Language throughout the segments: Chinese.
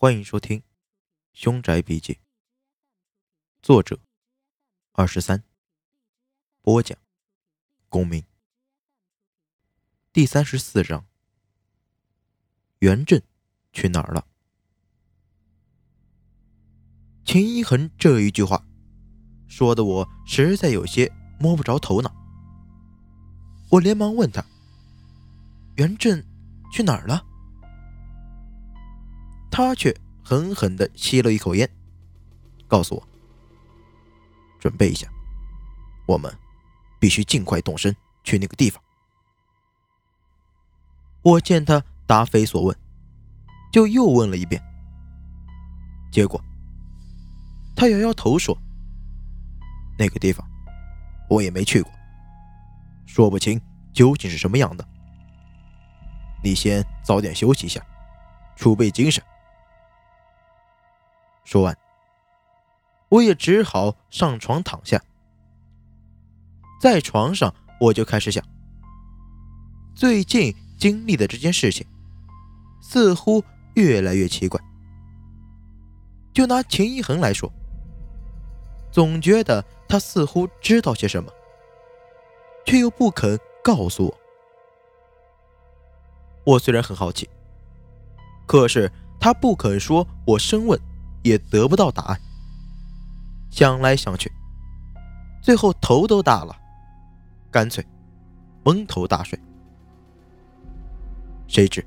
欢迎收听《凶宅笔记》，作者二十三，播讲公民。第三十四章，袁振去哪儿了？秦一恒这一句话说的我实在有些摸不着头脑。我连忙问他：“袁振去哪儿了？”他却狠狠地吸了一口烟，告诉我：“准备一下，我们必须尽快动身去那个地方。”我见他答非所问，就又问了一遍。结果，他摇摇头说：“那个地方我也没去过，说不清究竟是什么样的。你先早点休息一下，储备精神。”说完，我也只好上床躺下。在床上，我就开始想，最近经历的这件事情，似乎越来越奇怪。就拿秦一恒来说，总觉得他似乎知道些什么，却又不肯告诉我。我虽然很好奇，可是他不肯说，我深问。也得不到答案。想来想去，最后头都大了，干脆蒙头大睡。谁知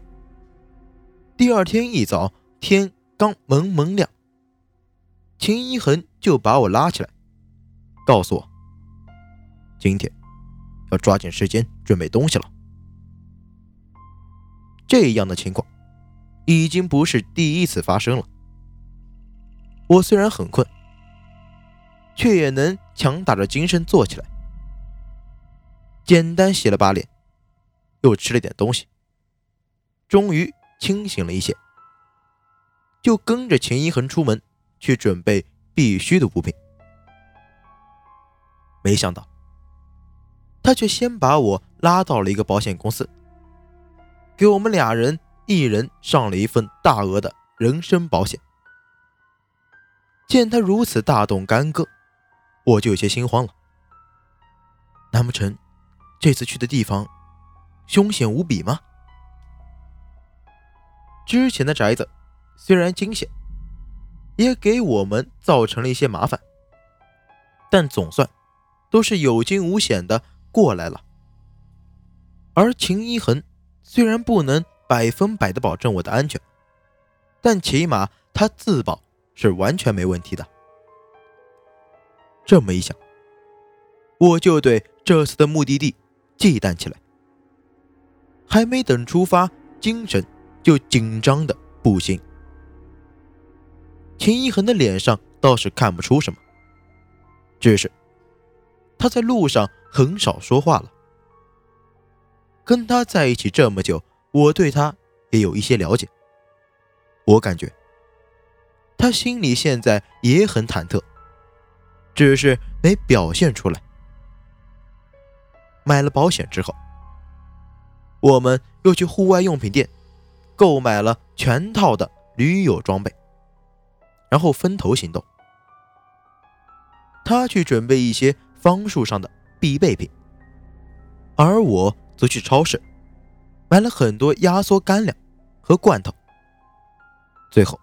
第二天一早，天刚蒙蒙亮，秦一恒就把我拉起来，告诉我：“今天要抓紧时间准备东西了。”这样的情况已经不是第一次发生了。我虽然很困，却也能强打着精神坐起来。简单洗了把脸，又吃了点东西，终于清醒了一些，就跟着秦一恒出门去准备必须的物品。没想到，他却先把我拉到了一个保险公司，给我们俩人一人上了一份大额的人身保险。见他如此大动干戈，我就有些心慌了。难不成这次去的地方凶险无比吗？之前的宅子虽然惊险，也给我们造成了一些麻烦，但总算都是有惊无险的过来了。而秦一恒虽然不能百分百的保证我的安全，但起码他自保。是完全没问题的。这么一想，我就对这次的目的地忌惮起来。还没等出发，精神就紧张的不行。秦一恒的脸上倒是看不出什么，只是他在路上很少说话了。跟他在一起这么久，我对他也有一些了解。我感觉。他心里现在也很忐忑，只是没表现出来。买了保险之后，我们又去户外用品店购买了全套的驴友装备，然后分头行动。他去准备一些方术上的必备品，而我则去超市买了很多压缩干粮和罐头。最后。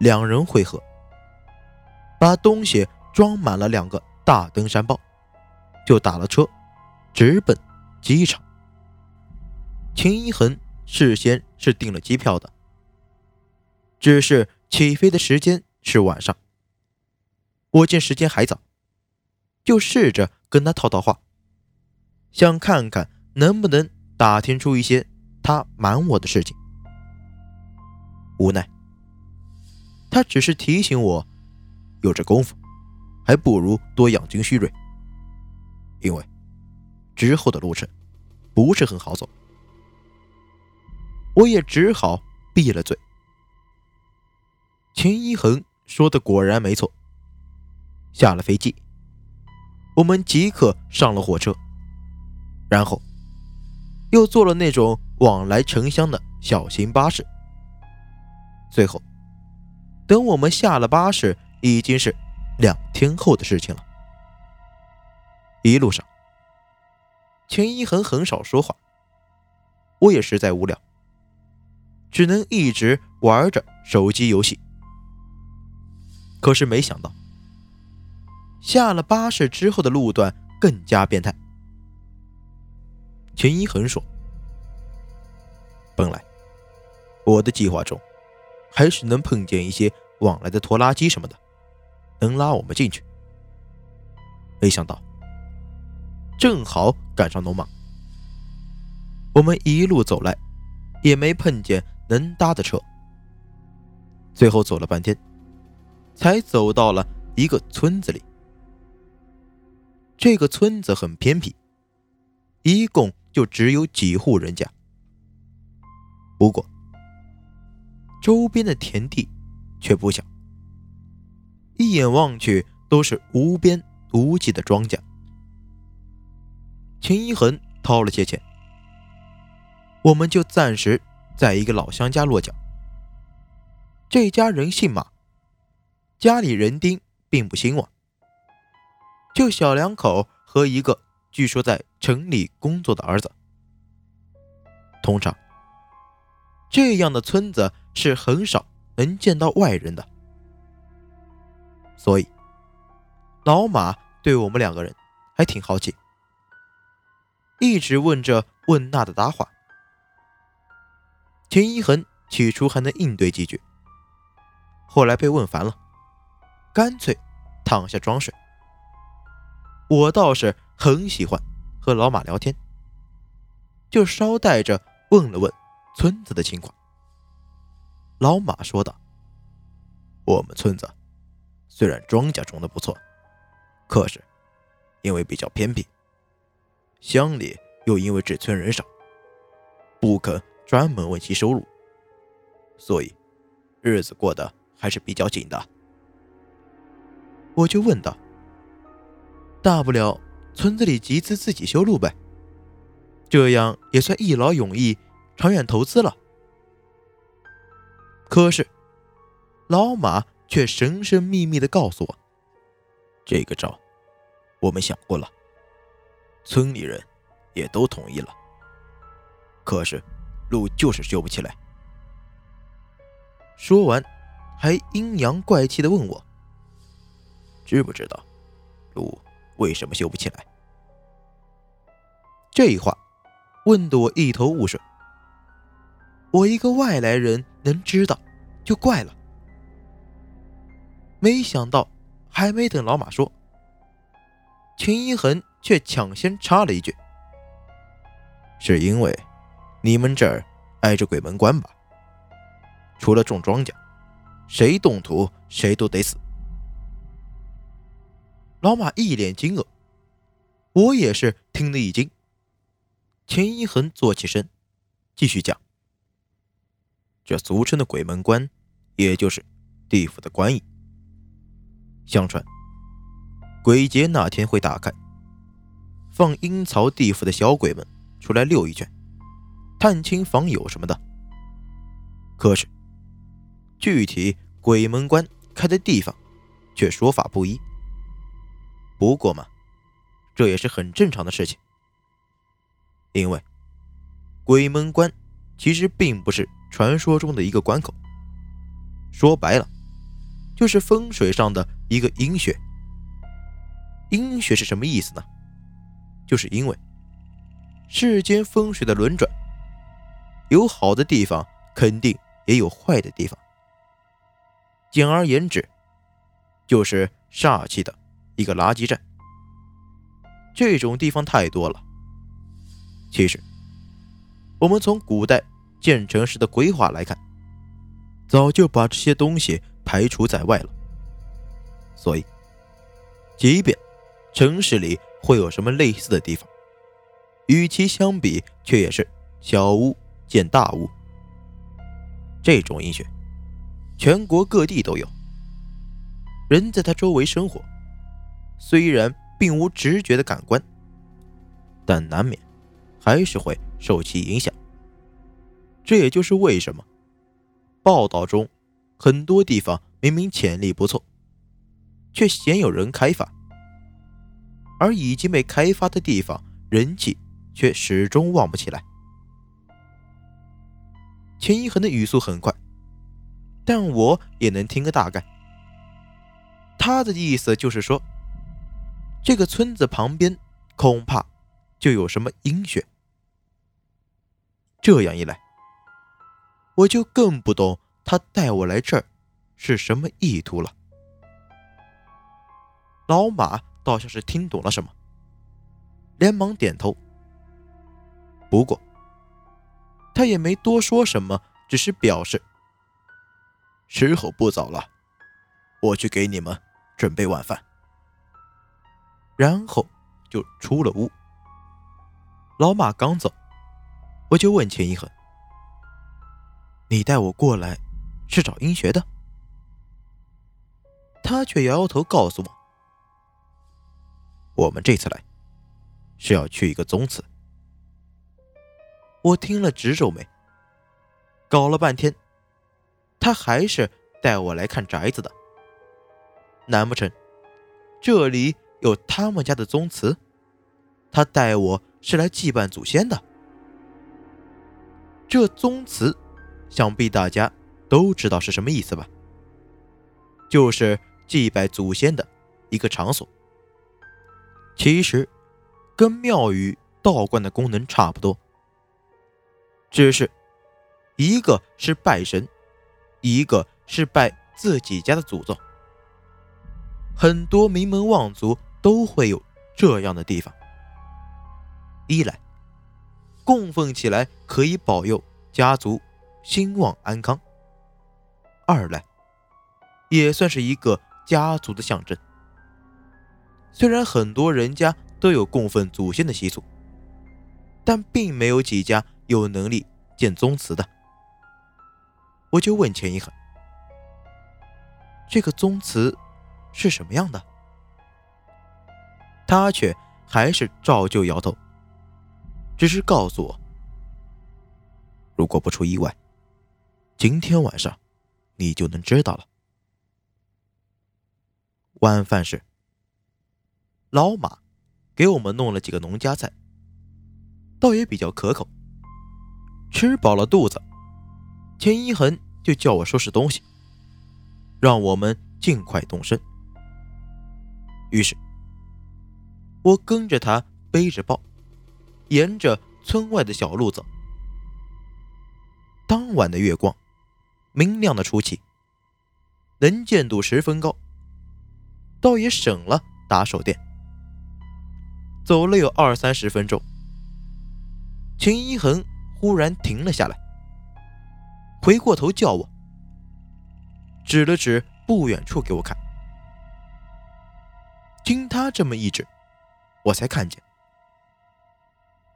两人会合，把东西装满了两个大登山包，就打了车，直奔机场。秦一恒事先是订了机票的，只是起飞的时间是晚上。我见时间还早，就试着跟他套套话，想看看能不能打听出一些他瞒我的事情。无奈。他只是提醒我，有这功夫，还不如多养精蓄锐。因为之后的路程不是很好走，我也只好闭了嘴。秦一恒说的果然没错。下了飞机，我们即刻上了火车，然后又坐了那种往来城乡的小型巴士，最后。等我们下了巴士，已经是两天后的事情了。一路上，秦一恒很少说话，我也实在无聊，只能一直玩着手机游戏。可是没想到，下了巴士之后的路段更加变态。秦一恒说：“本来我的计划中……”还是能碰见一些往来的拖拉机什么的，能拉我们进去。没想到，正好赶上农忙，我们一路走来，也没碰见能搭的车。最后走了半天，才走到了一个村子里。这个村子很偏僻，一共就只有几户人家。不过，周边的田地却不小，一眼望去都是无边无际的庄稼。秦一恒掏了些钱，我们就暂时在一个老乡家落脚。这家人姓马，家里人丁并不兴旺，就小两口和一个据说在城里工作的儿子。通常，这样的村子。是很少能见到外人的，所以老马对我们两个人还挺好奇，一直问这问那的搭话。钱一恒起初还能应对几句，后来被问烦了，干脆躺下装睡。我倒是很喜欢和老马聊天，就捎带着问了问村子的情况。老马说道：“我们村子虽然庄稼种的不错，可是因为比较偏僻，乡里又因为这村人少，不肯专门为其收入，所以日子过得还是比较紧的。”我就问道：“大不了村子里集资自己修路呗，这样也算一劳永逸，长远投资了。”可是，老马却神神秘秘的告诉我：“这个招，我们想过了，村里人也都同意了。可是，路就是修不起来。”说完，还阴阳怪气的问我：“知不知道，路为什么修不起来？”这话问得我一头雾水。我一个外来人能知道，就怪了。没想到，还没等老马说，秦一恒却抢先插了一句：“是因为你们这儿挨着鬼门关吧？除了种庄稼，谁动土谁都得死。”老马一脸惊愕，我也是听得一惊。秦一恒坐起身，继续讲。这俗称的鬼门关，也就是地府的关隘。相传，鬼节那天会打开，放阴曹地府的小鬼们出来溜一圈，探亲访友什么的。可是，具体鬼门关开的地方，却说法不一。不过嘛，这也是很正常的事情，因为鬼门关其实并不是。传说中的一个关口，说白了，就是风水上的一个阴穴。阴穴是什么意思呢？就是因为世间风水的轮转，有好的地方，肯定也有坏的地方。简而言之，就是煞气的一个垃圾站。这种地方太多了。其实，我们从古代。建成时的规划来看，早就把这些东西排除在外了。所以，即便城市里会有什么类似的地方，与其相比，却也是小巫见大巫。这种阴穴，全国各地都有。人在他周围生活，虽然并无直觉的感官，但难免还是会受其影响。这也就是为什么报道中很多地方明明潜力不错，却鲜有人开发，而已经被开发的地方，人气却始终旺不起来。钱一恒的语速很快，但我也能听个大概。他的意思就是说，这个村子旁边恐怕就有什么阴穴。这样一来，我就更不懂他带我来这儿是什么意图了。老马倒像是听懂了什么，连忙点头。不过，他也没多说什么，只是表示：“时候不早了，我去给你们准备晚饭。”然后就出了屋。老马刚走。我就问钱一恒：“你带我过来是找阴学的？”他却摇摇头，告诉我：“我们这次来是要去一个宗祠。”我听了直皱眉。搞了半天，他还是带我来看宅子的。难不成这里有他们家的宗祠？他带我是来祭拜祖先的？这宗祠，想必大家都知道是什么意思吧？就是祭拜祖先的一个场所。其实，跟庙宇、道观的功能差不多，只是一个是拜神，一个是拜自己家的祖宗。很多名门望族都会有这样的地方。一来，供奉起来可以保佑家族兴旺安康；二来，也算是一个家族的象征。虽然很多人家都有供奉祖先的习俗，但并没有几家有能力建宗祠的。我就问钱一恒：“这个宗祠是什么样的？”他却还是照旧摇头。只是告诉我，如果不出意外，今天晚上你就能知道了。晚饭时，老马给我们弄了几个农家菜，倒也比较可口。吃饱了肚子，钱一恒就叫我收拾东西，让我们尽快动身。于是，我跟着他背着包。沿着村外的小路走，当晚的月光明亮的出奇，能见度十分高，倒也省了打手电。走了有二三十分钟，秦一恒忽然停了下来，回过头叫我，指了指不远处给我看。经他这么一指，我才看见。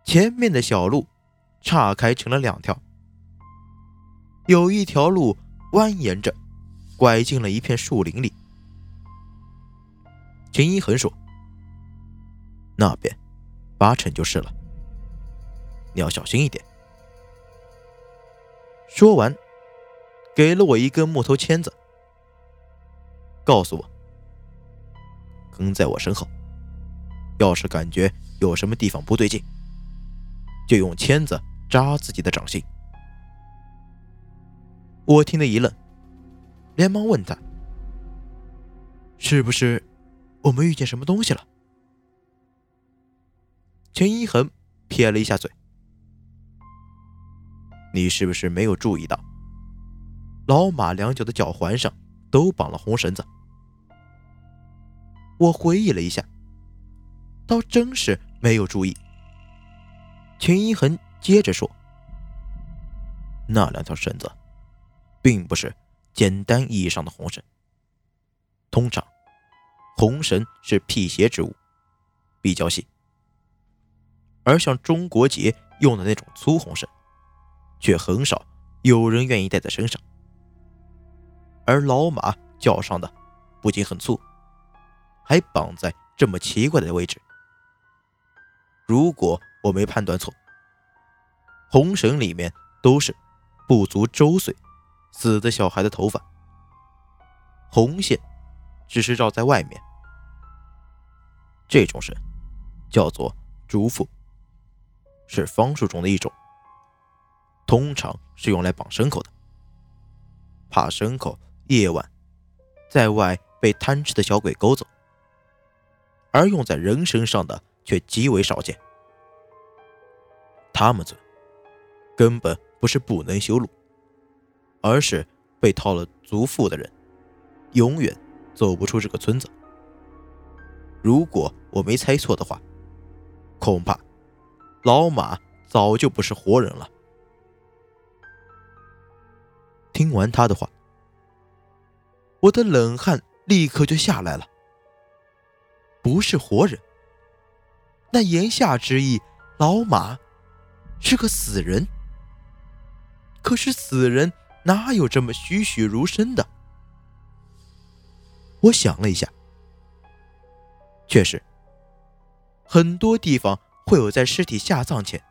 前面的小路岔开成了两条，有一条路蜿蜒着，拐进了一片树林里。秦一恒说：“那边八成就是了，你要小心一点。”说完，给了我一根木头签子，告诉我：“跟在我身后，要是感觉有什么地方不对劲。”就用签子扎自己的掌心。我听得一愣，连忙问他：“是不是我们遇见什么东西了？”钱一恒撇了一下嘴：“你是不是没有注意到，老马两脚的脚环上都绑了红绳子？”我回忆了一下，倒真是没有注意。秦一恒接着说：“那两条绳子，并不是简单意义上的红绳。通常，红绳是辟邪之物，比较细；而像中国结用的那种粗红绳，却很少有人愿意戴在身上。而老马脚上的，不仅很粗，还绑在这么奇怪的位置。如果……”我没判断错，红绳里面都是不足周岁死的小孩的头发。红线只是绕在外面。这种绳叫做竹缚，是方术中的一种，通常是用来绑牲口的。怕牲口夜晚在外被贪吃的小鬼勾走，而用在人身上的却极为少见。他们这根本不是不能修路，而是被套了足缚的人，永远走不出这个村子。如果我没猜错的话，恐怕老马早就不是活人了。听完他的话，我的冷汗立刻就下来了。不是活人，那言下之意，老马是个死人。可是死人哪有这么栩栩如生的？我想了一下，确实，很多地方会有在尸体下葬前，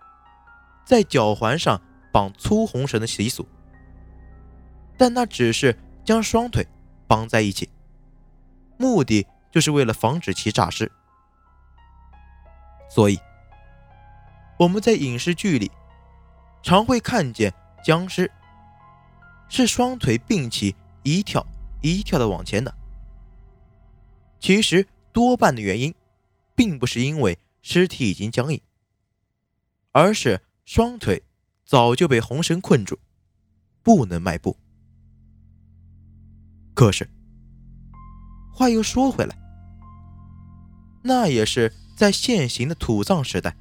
在脚环上绑粗红绳的习俗，但那只是将双腿绑在一起，目的就是为了防止其诈尸。所以，我们在影视剧里常会看见。僵尸是双腿并起，一跳一跳的往前的。其实多半的原因，并不是因为尸体已经僵硬，而是双腿早就被红绳困住，不能迈步。可是话又说回来，那也是在现行的土葬时代，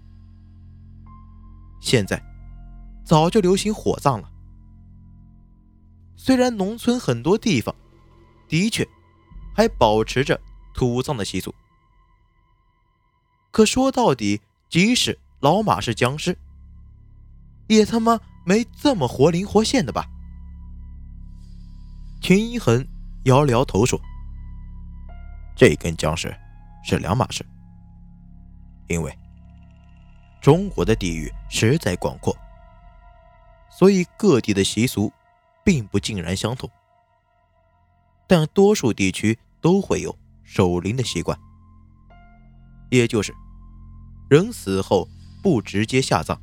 现在。早就流行火葬了。虽然农村很多地方的确还保持着土葬的习俗，可说到底，即使老马是僵尸，也他妈没这么活灵活现的吧？秦一恒摇了摇头说：“这跟僵尸是两码事，因为中国的地域实在广阔。”所以各地的习俗并不尽然相同，但多数地区都会有守灵的习惯，也就是人死后不直接下葬，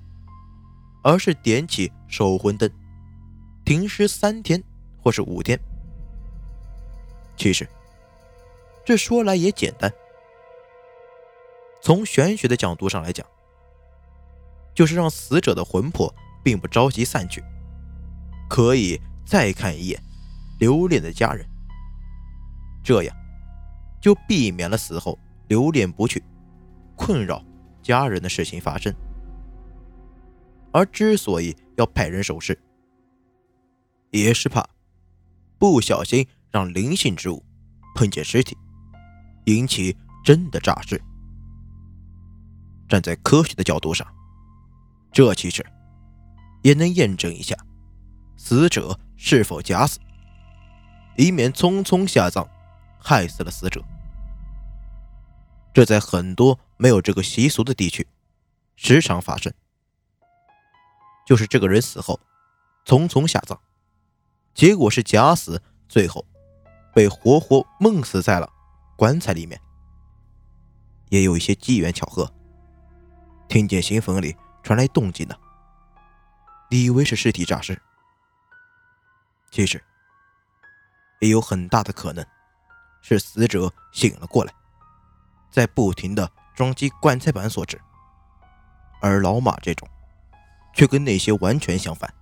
而是点起守魂灯，停尸三天或是五天。其实这说来也简单，从玄学的角度上来讲，就是让死者的魂魄。并不着急散去，可以再看一眼留恋的家人，这样就避免了死后留恋不去、困扰家人的事情发生。而之所以要派人守尸，也是怕不小心让灵性之物碰见尸体，引起真的诈尸。站在科学的角度上，这其实。也能验证一下死者是否假死，以免匆匆下葬害死了死者。这在很多没有这个习俗的地区时常发生，就是这个人死后匆匆下葬，结果是假死，最后被活活闷死在了棺材里面。也有一些机缘巧合，听见新坟里传来动静呢。以为是尸体诈尸，其实也有很大的可能是死者醒了过来，在不停的撞击棺材板所致。而老马这种，却跟那些完全相反，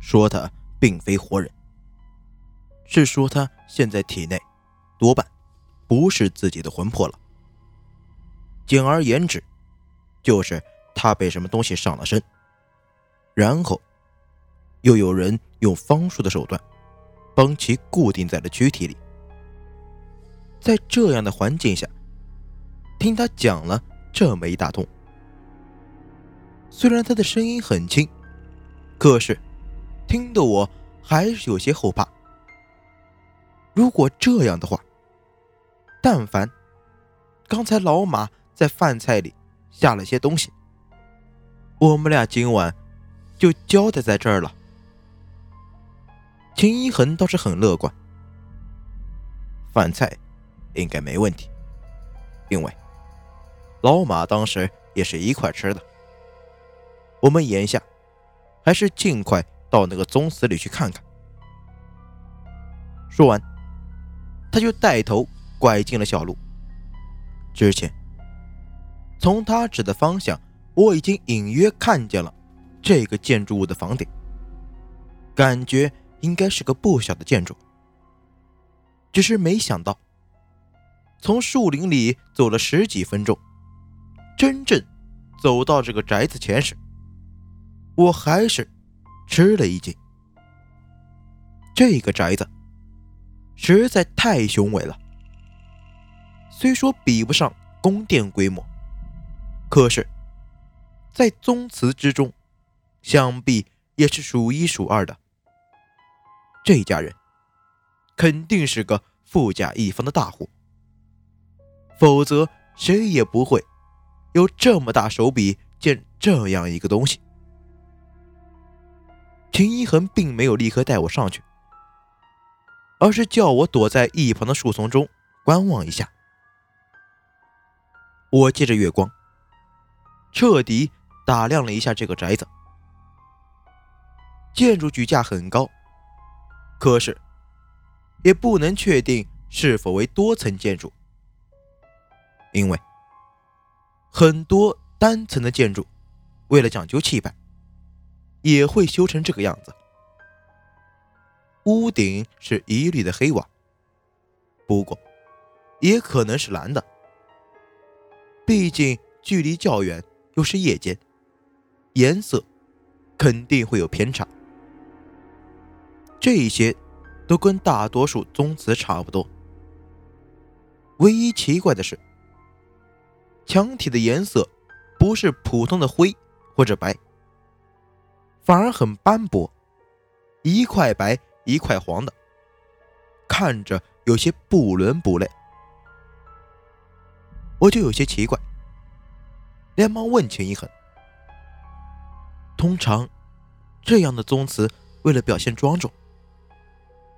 说他并非活人，是说他现在体内多半不是自己的魂魄了。简而言之，就是他被什么东西上了身。然后，又有人用方术的手段，帮其固定在了躯体里。在这样的环境下，听他讲了这么一大通，虽然他的声音很轻，可是听得我还是有些后怕。如果这样的话，但凡刚才老马在饭菜里下了些东西，我们俩今晚。就交代在这儿了。秦一恒倒是很乐观，饭菜应该没问题，因为老马当时也是一块吃的。我们眼下还是尽快到那个宗祠里去看看。说完，他就带头拐进了小路。之前从他指的方向，我已经隐约看见了这个建筑物的房顶，感觉应该是个不小的建筑。只是没想到，从树林里走了十几分钟，真正走到这个宅子前时，我还是吃了一惊。这个宅子实在太雄伟了，虽说比不上宫殿规模，可是，在宗祠之中，想必也是数一数二的。这家人。肯定是个富甲一方的大户，否则谁也不会有这么大手笔建这样一个东西。秦一恒并没有立刻带我上去，而是叫我躲在一旁的树丛中观望一下。我借着月光，彻底打量了一下这个宅子。建筑举架很高，可是。也不能确定是否为多层建筑，因为很多单层的建筑为了讲究气派，也会修成这个样子。屋顶是一律的黑瓦，不过也可能是蓝的，毕竟距离较远，又是夜间，颜色肯定会有偏差。这些。都跟大多数宗祠差不多，唯一奇怪的是，墙体的颜色不是普通的灰或者白，反而很斑驳，一块白一块黄的，看着有些不伦不类。我就有些奇怪，连忙问秦一恒：“通常这样的宗祠，为了表现庄重。”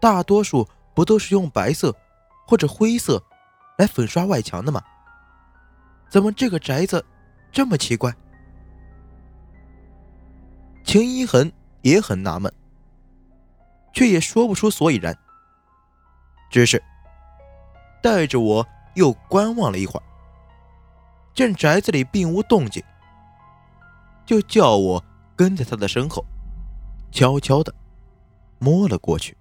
大多数不都是用白色或者灰色来粉刷外墙的吗？怎么这个宅子这么奇怪？秦一恒也很纳闷，却也说不出所以然。只是带着我又观望了一会儿，见宅子里并无动静，就叫我跟在他的身后，悄悄的摸了过去。